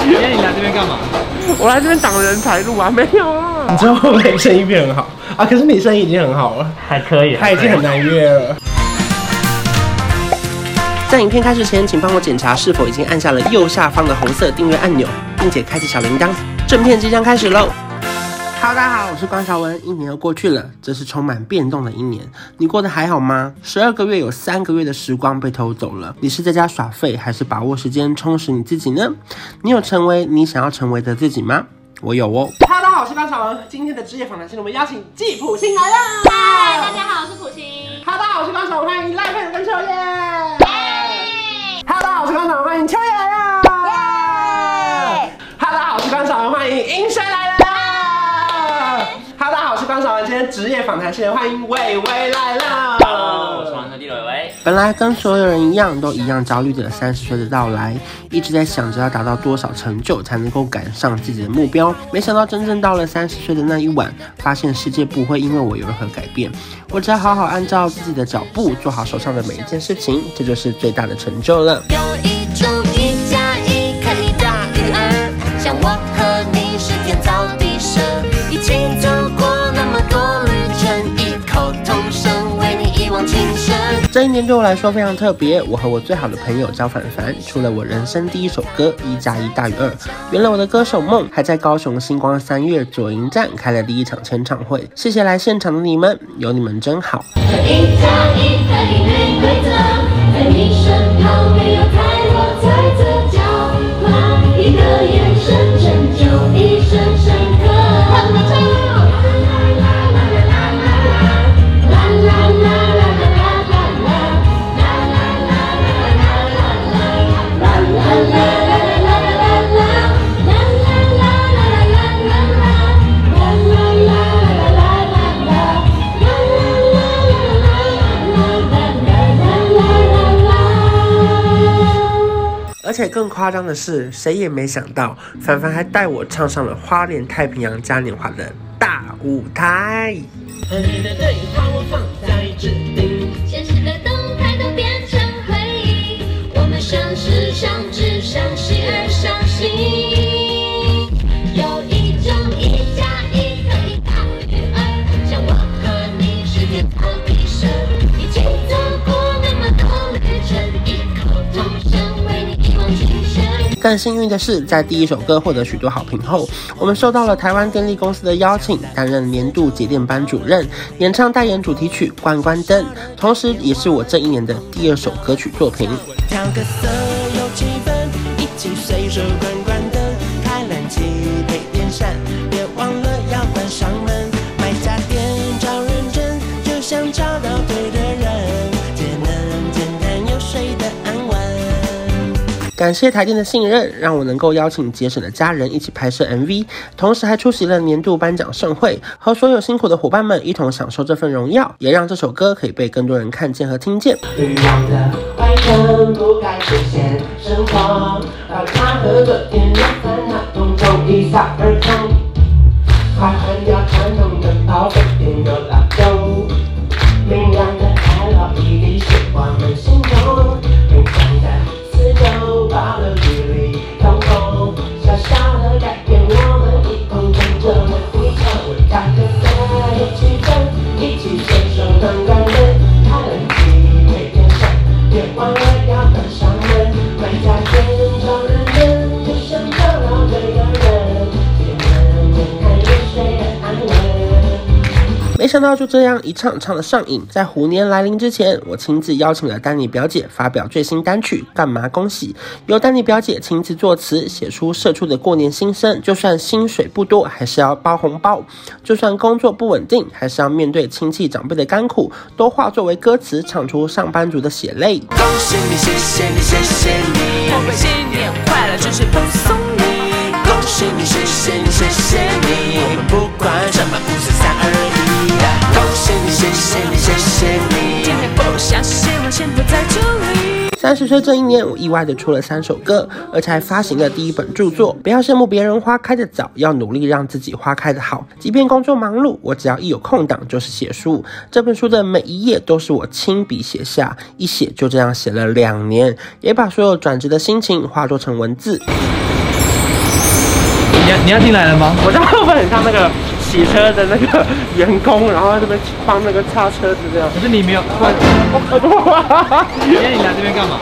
今天你来这边干嘛？我来这边挡人财路啊，没有啊。你知道会不会生意变很好啊？可是你生意已经很好了，还可以，他已经很难约了。在影片开始前，请帮我检查是否已经按下了右下方的红色订阅按钮，并且开启小铃铛。正片即将开始喽！哈喽，大家好，我是关韶文。一年又过去了，这是充满变动的一年。你过得还好吗？十二个月有三个月的时光被偷走了。你是在家耍废，还是把握时间充实你自己呢？你有成为你想要成为的自己吗？我有哦。哈喽，大家好，我是关韶文。今天的职业访谈是我们邀请季普星来了。嗨，大家好，我是普星。哈喽，大家好，我是关韶文。欢迎赖珮如跟秋叶。哈喽，大家好，我是关韶文。欢迎秋叶来了。哈喽，大家好，我是关韶文。欢迎英生来了。职业访谈线，欢迎伟伟来了。我是王特地的玮玮。本来跟所有人一样，都一样焦虑着三十岁的到来，一直在想着要达到多少成就才能够赶上自己的目标。没想到真正到了三十岁的那一晚，发现世界不会因为我有任何改变，我只要好好按照自己的脚步，做好手上的每一件事情，这就是最大的成就了。有一这一年对我来说非常特别，我和我最好的朋友赵凡凡出了我人生第一首歌《一加一大于二》，圆了我的歌手梦，还在高雄星光三月左营站开了第一场签唱会。谢谢来现场的你们，有你们真好。一加一可以没规则，在你而且更夸张的是，谁也没想到，凡凡还带我唱上了花莲太平洋嘉年华的大舞台。相识、相知、相惜而相信。更幸运的是，在第一首歌获得许多好评后，我们受到了台湾电力公司的邀请，担任年度节电班主任，演唱代言主题曲《关关灯》，同时也是我这一年的第二首歌曲作品。调个色，有气氛，一起随手关关灯，开冷气配电扇，别忘了要关上门。买家电找认真，就像找到对的感谢台电的信任，让我能够邀请节省的家人一起拍摄 MV，同时还出席了年度颁奖盛会，和所有辛苦的伙伴们一同享受这份荣耀，也让这首歌可以被更多人看见和听见。快给我们一同。想到就这样一唱唱的上瘾，在虎年来临之前，我亲自邀请了丹尼表姐发表最新单曲《干嘛恭喜》，由丹尼表姐亲自作词，写出社畜的过年心声。就算薪水不多，还是要包红包；就算工作不稳定，还是要面对亲戚长辈的甘苦，都化作为歌词，唱出上班族的血泪。恭喜你，谢谢你，谢谢你，我们新年快乐，真是恭送你。恭喜你，谢谢你，谢谢你，我们不管三十岁这一年，我意外的出了三首歌，而且还发行了第一本著作。不要羡慕别人花开的早，要努力让自己花开的好。即便工作忙碌，我只要一有空档就是写书。这本书的每一页都是我亲笔写下，一写就这样写了两年，也把所有转职的心情化作成文字。你要你要进来了吗？我在后面很像那个洗车的那个员工，然后在这边帮那个擦车子这样。可是你没有，我今天你来这边干嘛？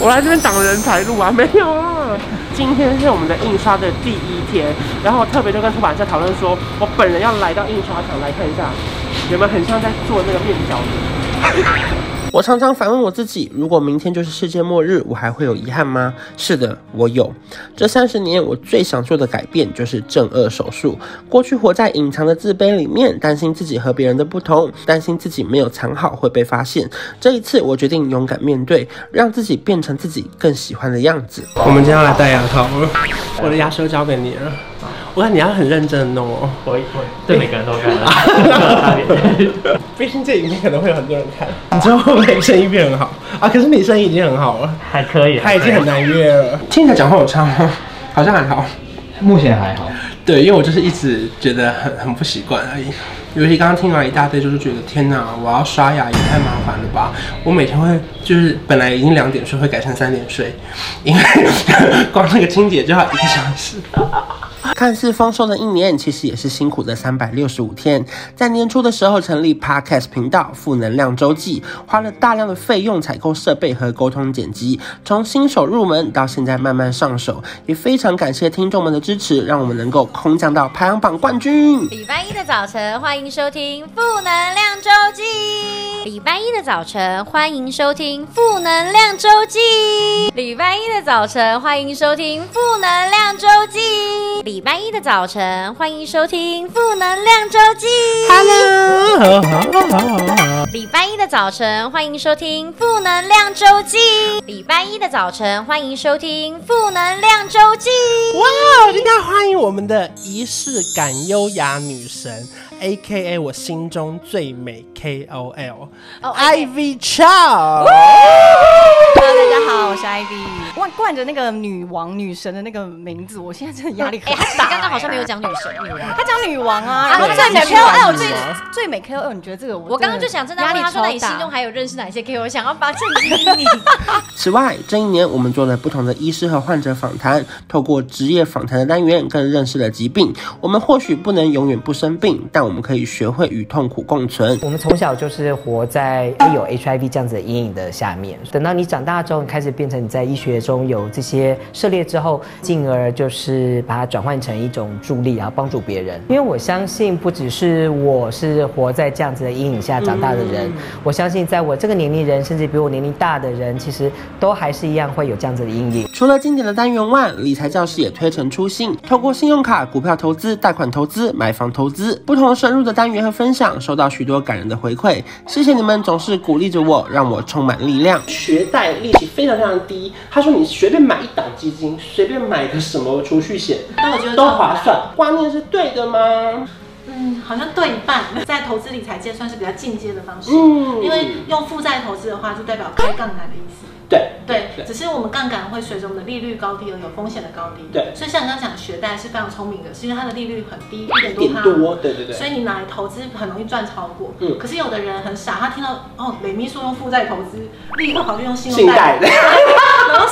我来这边挡人财路啊，没有啊。今天是我们的印刷的第一天，然后特别就跟出版社讨论说，我本人要来到印刷厂来看一下，有没有很像在做那个面条的。我常常反问我自己：如果明天就是世界末日，我还会有遗憾吗？是的，我有。这三十年，我最想做的改变就是正顎手术。过去活在隐藏的自卑里面，担心自己和别人的不同，担心自己没有藏好会被发现。这一次，我决定勇敢面对，让自己变成自己更喜欢的样子。我们今天要来戴牙套，我的牙刷交给你了。我看你要很认真的弄哦，我会，对每个人都看的。毕竟这影片可能会有很多人看，你知道会不会声音变很好啊？可是你声音已经很好了，还可以，他已经很难约了。听起来讲话有差吗？好像还好，目前还好。对，因为我就是一直觉得很很不习惯而已。尤其刚刚听完一大堆，就是觉得天哪，我要刷牙也太麻烦了吧！我每天会就是本来已经两点睡，会改成三点睡，因为 光那个清洁就要一个小时。看似丰收的一年，其实也是辛苦的三百六十五天。在年初的时候成立 Podcast 频道《负能量周记》，花了大量的费用采购设备和沟通剪辑。从新手入门到现在慢慢上手，也非常感谢听众们的支持，让我们能够空降到排行榜冠军。礼拜一的早晨，欢迎收听《负能量周记》。礼拜一的早晨，欢迎收听《负能量周记》。礼拜一的早晨，欢迎收听《负能量周记》。礼拜一的早晨，欢迎收听《负能量周记》。Hello，礼拜一的早晨，欢迎收听《负能量周记》。礼拜一的早晨，欢迎收听《负能量周记》。哇，今天欢迎我们的仪式感优雅女神，A.K.A 我心中最美 K.O.L，Ivy Chow。Hello，大家好，我是 Ivy。冠冠着那个女王、女神的那个名字，我现在真的压力很大。他刚刚好像没有讲女神，他讲女王啊。然后最美 KOL，最最美 KOL，你觉得这个我？我刚刚就想，真的压力超大。你心中还有认识哪些 KOL？想要把正经你。此外，这一年我们做了不同的医师和患者访谈，透过职业访谈的单元，更认识了疾病。我们或许不能永远不生病，但我们可以学会与痛苦共存。我们从小就是活在有 HIV 这样子的阴影的下面，等到你长大之后，你开始变成你在医学中有这些涉猎之后，进而就是把它转换成一种助力，然后帮助别人。因为我相信，不只是我是活在这样子的阴影下长大的人，嗯、我相信在我这个年龄人，甚至比我年龄大的人，其实都还是一样会有这样子的阴影。除了经典的单元外，理财教室也推陈出新，透过信用卡、股票投资、贷款投资、买房投资，不同深入的单元和分享，收到许多感人的回馈。谢谢你们总是鼓励着我，让我充满力量。学贷利息非常非常低，他说你随便买一档基金，随便买个什么储蓄险，都划算。观念是对的吗？嗯，好像对一半。在投资理财界算是比较进阶的方式，嗯，因为用负债投资的话，就代表开杠杆的意思。对对，只是我们杠杆会随着我们的利率高低而有风险的高低。对，所以像你刚刚讲学贷是非常聪明的，是因为它的利率很低，一点多趴。多，对对对。所以你拿来投资很容易赚超过。嗯。可是有的人很傻，他听到哦，雷秘书用负债投资，立刻跑去用信用贷。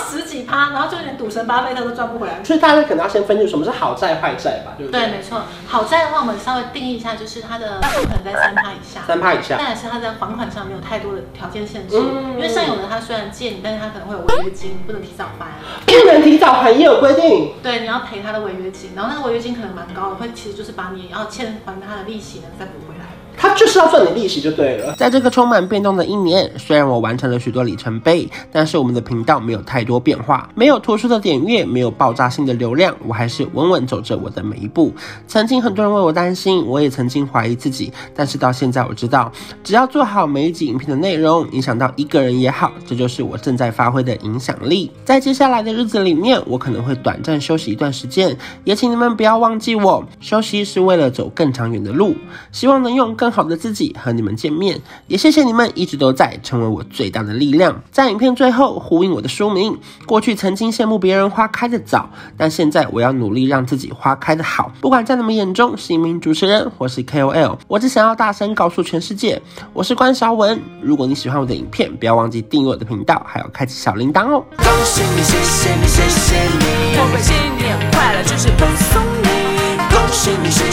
十几趴，然后就连赌神巴菲特都赚不回来。所以大家可能要先分清什么是好债坏债吧，对不对？对，没错。好债的话，我们稍微定义一下，就是它的可能在三趴以下。三趴以下。但是它在还款上没有太多的条件限制，嗯、因为像有的他虽然借你，但是他可能会有违约金，不能提早还。不能提早还也有规定。对，你要赔他的违约金，然后那个违约金可能蛮高的，会其实就是把你要欠还他的利息呢再补回来。他就是要赚你利息就对了。在这个充满变动的一年，虽然我完成了许多里程碑，但是我们的频道没有太多变化，没有突出的点阅，没有爆炸性的流量，我还是稳稳走着我的每一步。曾经很多人为我担心，我也曾经怀疑自己，但是到现在我知道，只要做好每一集影片的内容，影响到一个人也好，这就是我正在发挥的影响力。在接下来的日子里面，我可能会短暂休息一段时间，也请你们不要忘记我，休息是为了走更长远的路，希望能用更。更好的自己和你们见面，也谢谢你们一直都在，成为我最大的力量。在影片最后呼应我的书名，过去曾经羡慕别人花开的早，但现在我要努力让自己花开的好。不管在你们眼中是一名主持人或是 KOL，我只想要大声告诉全世界，我是关韶文。如果你喜欢我的影片，不要忘记订阅我的频道，还有开启小铃铛哦。恭喜你，谢谢你，谢谢你，我会新年快乐，就是恭送你。恭喜你，谢谢你，